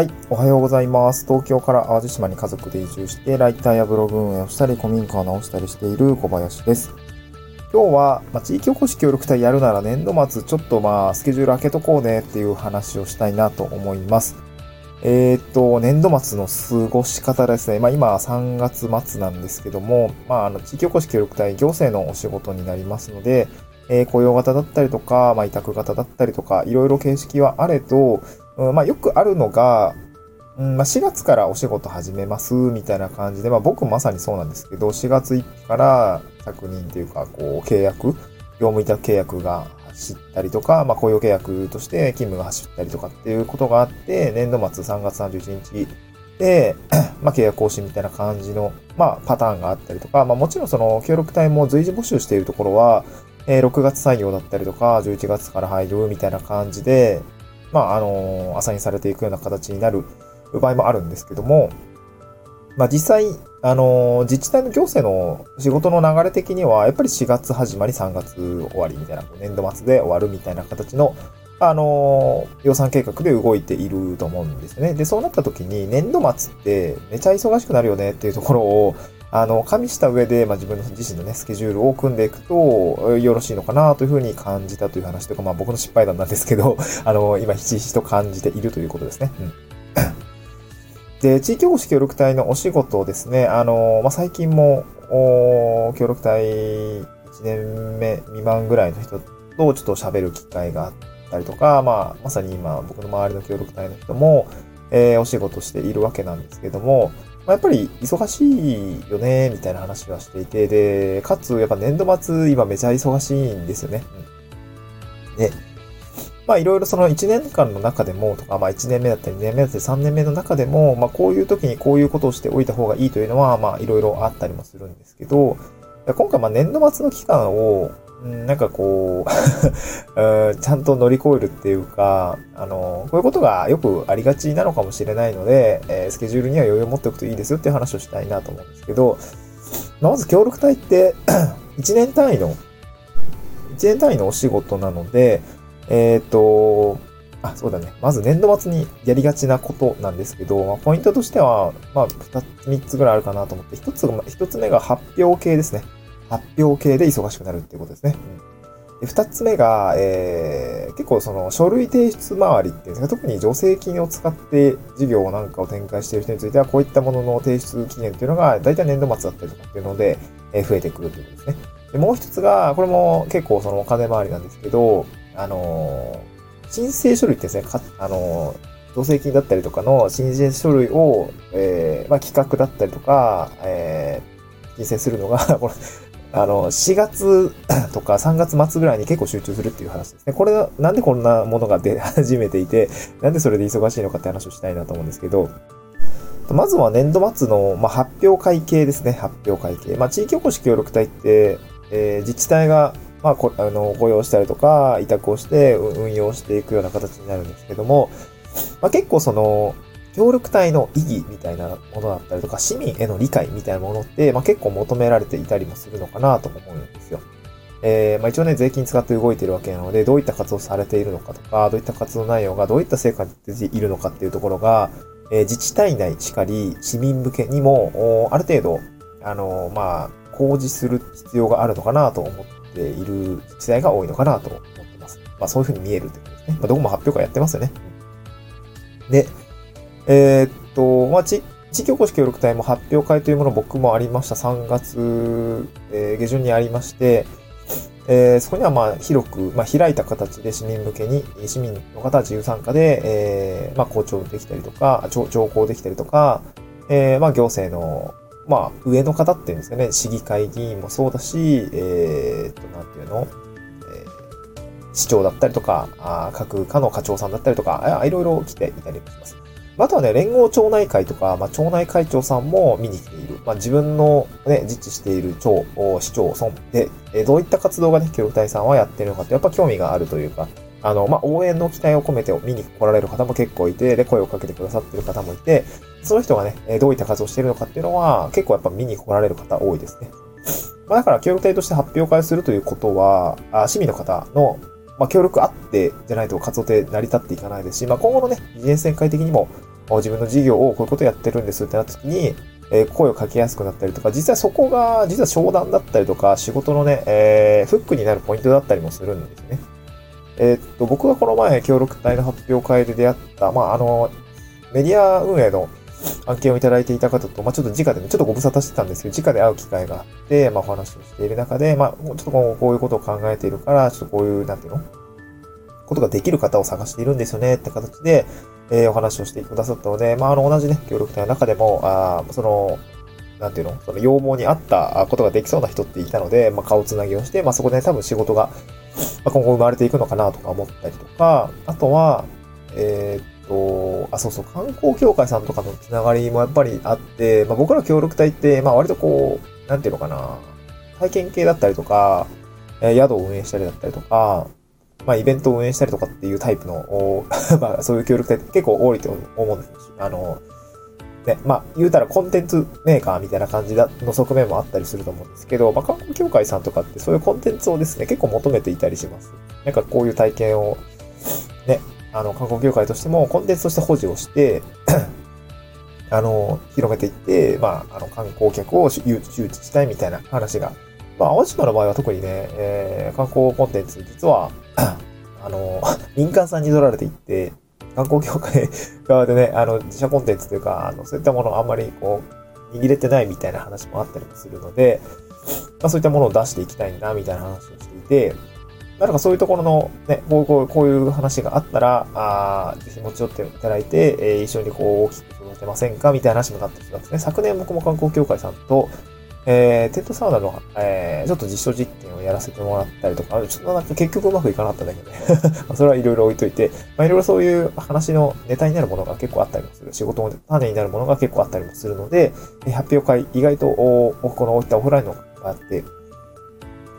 はい。おはようございます。東京から淡路島に家族で移住して、ライターやブログ運営をしたり、古民家を直したりしている小林です。今日は、まあ、地域おこし協力隊やるなら年度末ちょっとまあ、スケジュール開けとこうねっていう話をしたいなと思います。えー、っと、年度末の過ごし方ですね。まあ今3月末なんですけども、まああの、地域おこし協力隊行政のお仕事になりますので、えー、雇用型だったりとか、まあ委託型だったりとか、いろいろ形式はあれと、うん、まあよくあるのが、うんまあ、4月からお仕事始めますみたいな感じで、まあ僕まさにそうなんですけど、4月1日から確認というか、こう契約、業務委託契約が走ったりとか、まあ雇用契約として勤務が走ったりとかっていうことがあって、年度末3月31日で、まあ契約更新みたいな感じの、まあパターンがあったりとか、まあもちろんその協力隊も随時募集しているところは、え、6月採用だったりとか、11月から入るみたいな感じで、まあ、あの、アサインされていくような形になる場合もあるんですけども、まあ、実際、あの、自治体の行政の仕事の流れ的には、やっぱり4月始まり3月終わりみたいな、年度末で終わるみたいな形の、あの、予算計画で動いていると思うんですね。で、そうなった時に、年度末ってめちゃ忙しくなるよねっていうところを、あの、加味した上で、まあ、自分自身のね、スケジュールを組んでいくと、よろしいのかなというふうに感じたという話とか、まあ、僕の失敗談なんですけど、あの、今、ひしひしと感じているということですね。うん。で、地域おこし協力隊のお仕事をですね、あの、まあ、最近も、お協力隊1年目未満ぐらいの人とちょっと喋る機会があったりとか、まあ、まさに今、僕の周りの協力隊の人も、えー、お仕事しているわけなんですけども、まあ、やっぱり忙しいよね、みたいな話はしていて、で、かつ、やっぱ年度末、今めちゃ忙しいんですよね。うん、で、まあいろいろその1年間の中でも、とか、まあ1年目だったり2年目だったり3年目の中でも、まあこういう時にこういうことをしておいた方がいいというのは、まあいろいろあったりもするんですけど、今回まあ年度末の期間を、なんかこう ちゃんと乗り越えるっていうか、あの、こういうことがよくありがちなのかもしれないので、えー、スケジュールには余裕を持っておくといいですよっていう話をしたいなと思うんですけど、まず協力隊って 1年単位の、1年単位のお仕事なので、えっ、ー、と、あ、そうだね。まず年度末にやりがちなことなんですけど、まあ、ポイントとしては、まあ、二つ、三つぐらいあるかなと思って、一つが、一つ目が発表系ですね。発表系で忙しくなるっていうことですね。うん、二つ目が、えー、結構その書類提出周りっていうんですか、特に助成金を使って事業なんかを展開している人については、こういったものの提出期限っていうのが、大体年度末だったりとかっていうので、えー、増えてくるということですね。でもう一つが、これも結構そのお金回りなんですけど、あのー、申請書類ってですね、かあの、助成金だったりとかの申請書類を、えー、まあ、企画だったりとか、えー、申請するのが、あの、4月 とか3月末ぐらいに結構集中するっていう話ですね。これ、なんでこんなものが出 始めていて、なんでそれで忙しいのかって話をしたいなと思うんですけど、まずは年度末の、まあ、発表会計ですね。発表会計。まあ、地域おこし協力隊って、えー、自治体が、まあ、こあの、雇用したりとか、委託をして運用していくような形になるんですけども、まあ、結構その、協力隊の意義みたいなものだったりとか、市民への理解みたいなものって、まあ、結構求められていたりもするのかなと思うんですよ。えー、まあ、一応ね、税金使って動いているわけなので、どういった活動されているのかとか、どういった活動内容がどういった成果に出ているのかっていうところが、えー、自治体内しかり、市民向けにも、ある程度、あのー、まあ、公示する必要があるのかなと思っている自治体が多いのかなと思ってます。まあ、そういうふうに見えるってことですね。まあ、どこも発表会やってますよね。で、えー、っと、まあ、地域おこし協力隊も発表会というもの僕もありました。3月、えー、下旬にありまして、えー、そこにはまあ広く、まあ、開いた形で市民向けに、市民の方は自由参加で、えー、まあ、校長できたりとか、上皇できたりとか、えー、まあ、行政の、まあ、上の方っていうんですかね、市議会議員もそうだし、えー、っと、なんていうの、えー、市長だったりとか、あ各課の課長さんだったりとか、いろいろ来ていたりします。あとはね、連合町内会とか、まあ、町内会長さんも見に来ている。まあ、自分のね、自治している町、市町村で、えどういった活動がね、協力隊さんはやってるのかって、やっぱ興味があるというか、あの、まあ、応援の期待を込めて見に来られる方も結構いて、で、声をかけてくださってる方もいて、その人がね、どういった活動をしているのかっていうのは、結構やっぱ見に来られる方多いですね。まあ、だから、協力隊として発表会するということは、あ市民の方のまあ、協力あってじゃないと活動って成り立っていかないですし、まあ、今後のね、ビジネス展開的にも、自分の事業をこういうことやってるんですってなった時に、え、声をかけやすくなったりとか、実際そこが、実は商談だったりとか、仕事のね、えー、フックになるポイントだったりもするんですね。えー、っと、僕がこの前、協力隊の発表会で出会った、まあ、あの、メディア運営の案件をいただいていた方と、まあ、ちょっと直でね、ちょっとご無沙汰してたんですけど、直で会う機会があって、まあ、お話をしている中で、まあ、ちょっとこういうことを考えているから、ちょっとこういう、なんていうの？ことができる方を探しているんですよねって形で、えー、お話をしてくださったので、まあ、あの、同じね、協力隊の中でも、あその、なんていうのその要望に合ったことができそうな人っていたので、まあ、顔つなぎをして、まあ、そこで、ね、多分仕事が、まあ、今後生まれていくのかなとか思ったりとか、あとは、えー、っと、あ、そうそう、観光協会さんとかのつながりもやっぱりあって、まあ、僕ら協力隊って、まあ、割とこう、なんていうのかな、体験系だったりとか、え、宿を運営したりだったりとか、まあ、イベントを運営したりとかっていうタイプの、まあ、そういう協力隊って結構多いと思うんですあの、ね、まあ、言うたらコンテンツメーカーみたいな感じの側面もあったりすると思うんですけど、まあ、観光協会さんとかってそういうコンテンツをですね、結構求めていたりします。なんかこういう体験を、ね、あの、観光協会としてもコンテンツとして保持をして あの、広めていって、まあ、あの、観光客を誘致したいみたいな話が、まあ、淡島の場合は特にね、えー、観光コンテンツ、実はあの、民間さんに取られていって、観光協会側でね、あの、自社コンテンツというか、あの、そういったものをあんまりこう、握れてないみたいな話もあったりもするので、まあそういったものを出していきたいな、みたいな話をしていて、なんかそういうところの、ね、こうこうこういう話があったら、あぜひ持ち寄っていただいて、えー、一緒にこう大きく育てませんかみたいな話もなってきたんですね。昨年僕も観光協会さんと、えー、テントサウナの、えー、ちょっと実証実験をやらせてもらったりとか、ちょっとなんか結局うまくいかなかったんだけどね。それはいろいろ置いといて、まあ、いろいろそういう話のネタになるものが結構あったりもする。仕事の種になるものが結構あったりもするので、発表会、意外とお、この置いたオフラインのがあって、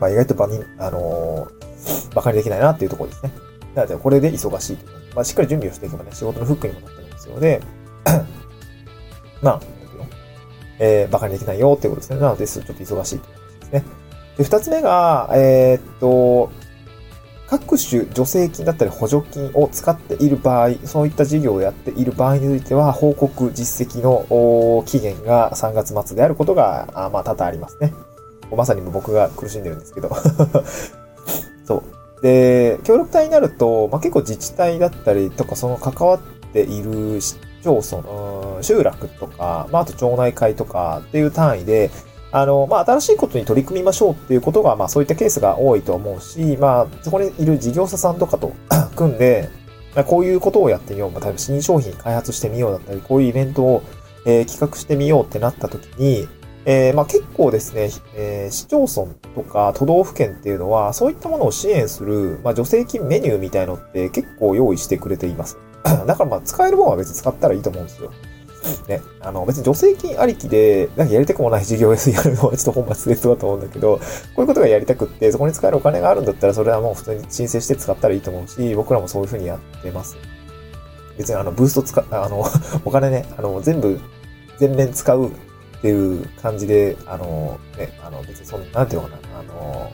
まあ、意外と場に、あのー、馬鹿にできないなっていうところですね。なので、これで忙しい。まあ、しっかり準備をしていけばね、仕事のフックにもなってるんですので、まあ、えー、馬鹿にできないよっていうことですね。なので、ちょっと忙しいということですね。で、二つ目が、えー、っと、各種助成金だったり補助金を使っている場合、そういった事業をやっている場合については、報告実績の期限が3月末であることが、あまあ、多々ありますね。まさに僕が苦しんでるんですけど。そう。で、協力隊になると、まあ、結構自治体だったりとか、その関わっている市町村、集落とか、まあ、あと町内会とかっていう単位で、あの、まあ、新しいことに取り組みましょうっていうことが、まあ、そういったケースが多いと思うし、まあ、そこにいる事業者さんとかと 組んで、まあ、こういうことをやってみよう。まあ、例えば新商品開発してみようだったり、こういうイベントを、えー、企画してみようってなった時に、えー、まあ、結構ですね、えー、市町村とか都道府県っていうのは、そういったものを支援する、まあ、助成金メニューみたいのって結構用意してくれています。だからま、使えるものは別に使ったらいいと思うんですよ。ね。あの、別に助成金ありきで、なんかやりたくもない事業をやるのはちょっと本末転倒だと思うんだけど、こういうことがやりたくって、そこに使えるお金があるんだったら、それはもう普通に申請して使ったらいいと思うし、僕らもそういうふうにやってます。別にあの、ブースト使、あの、お金ね、あの、全部、全面使うっていう感じで、あの、ね、あの、別にその、なんていうのかな、あの、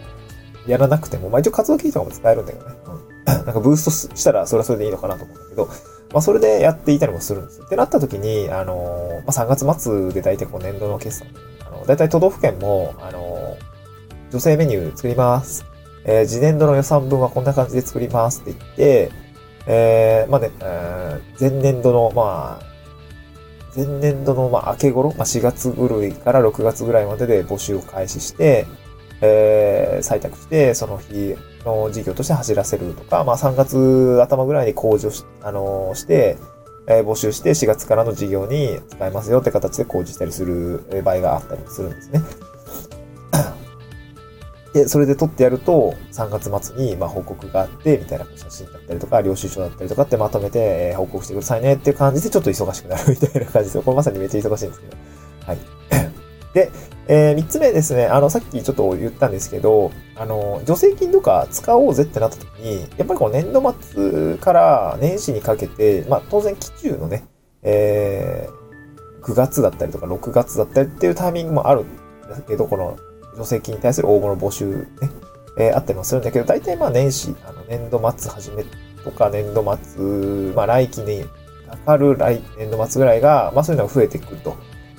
やらなくても、まあ一応活動機とかも使えるんだけどね。うん なんかブーストしたらそれはそれでいいのかなと思うんだけど、まあそれでやっていたりもするんです。ってなった時に、あの、まあ3月末で大体こう年度の決算、あの、大体都道府県も、あの、女性メニュー作ります。えー、次年度の予算分はこんな感じで作りますって言って、えー、まあね、えー、前年度の、まあ、前年度の、まあ、明け頃、まあ、4月ぐらいから6月ぐらいまでで募集を開始して、えー、採択して、その日の事業として走らせるとか、まあ3月頭ぐらいに工事をし、あのー、して、えー、募集して4月からの事業に使えますよって形で工事したりする場合があったりするんですね。で、それで撮ってやると、3月末に、ま、報告があって、みたいな写真だったりとか、領収書だったりとかってまとめて、え、報告してくださいねっていう感じで、ちょっと忙しくなるみたいな感じですよこれまさにめっちゃ忙しいんですけど。はい。で、えー、3つ目ですね、あの、さっきちょっと言ったんですけど、あの、助成金とか使おうぜってなった時に、やっぱりこう年度末から年始にかけて、まあ当然期中のね、えー、9月だったりとか6月だったりっていうタイミングもあるんだけど、この助成金に対する応募の募集ね、えー、あったりもするんだけど、大体まあ年始、あの年度末始めとか年度末、まあ来期にかかる来年度末ぐらいが、まあそういうのが増えてくると。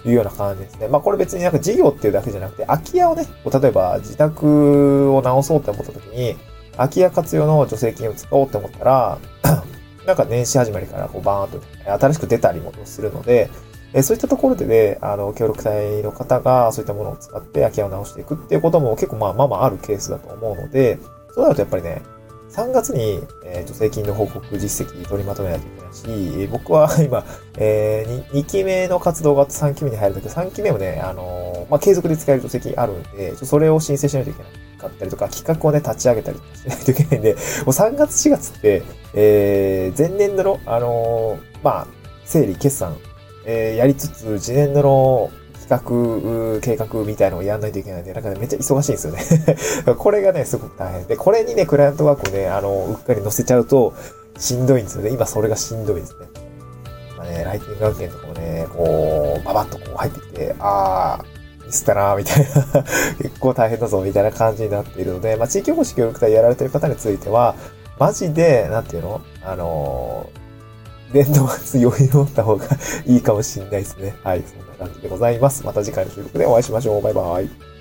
いうような感じですね。まあこれ別になんか事業っていうだけじゃなくて、空き家をね、例えば自宅を直そうって思った時に、空き家活用の助成金を使おうって思ったら、なんか年始始まりからこうバーンと新しく出たりもするので、えそういったところでね、あの、協力隊の方がそういったものを使って空き家を直していくっていうことも結構まあまあまああるケースだと思うので、そうなるとやっぱりね、3月に、えー、助成金の報告実績取りまとめないといけないし、僕は 今、えー、2, 2期目の活動があって3期目に入るんだけど、3期目もね、あのー、まあ、継続で使える助成金あるんで、それを申請しないといけないかったりとか、企画をね、立ち上げたりしないといけないんで、もう3月4月って、えー、前年度の、あのー、まあ、整理、決算、えー、やりつつ、次年度の企画、計画みたいなのをやんないといけないんで、なんかね、めっちゃ忙しいんですよね これがね、すごく大変。で、これにね、クライアントワークをね、あの、うっかり載せちゃうと、しんどいんですよね。今それがしんどいですね。まあね、ライティング案件とかもね、こう、ババッとこう入ってきて、あー、ミスったなみたいな 結構大変だぞ、みたいな感じになっているので、まあ、地域おこし協力隊やられてる方については、マジで、なんていうの？あのー、年度末余裕を持った方がいいかもしんないですね。はい。そんな感じでございます。また次回の収録でお会いしましょう。バイバイ。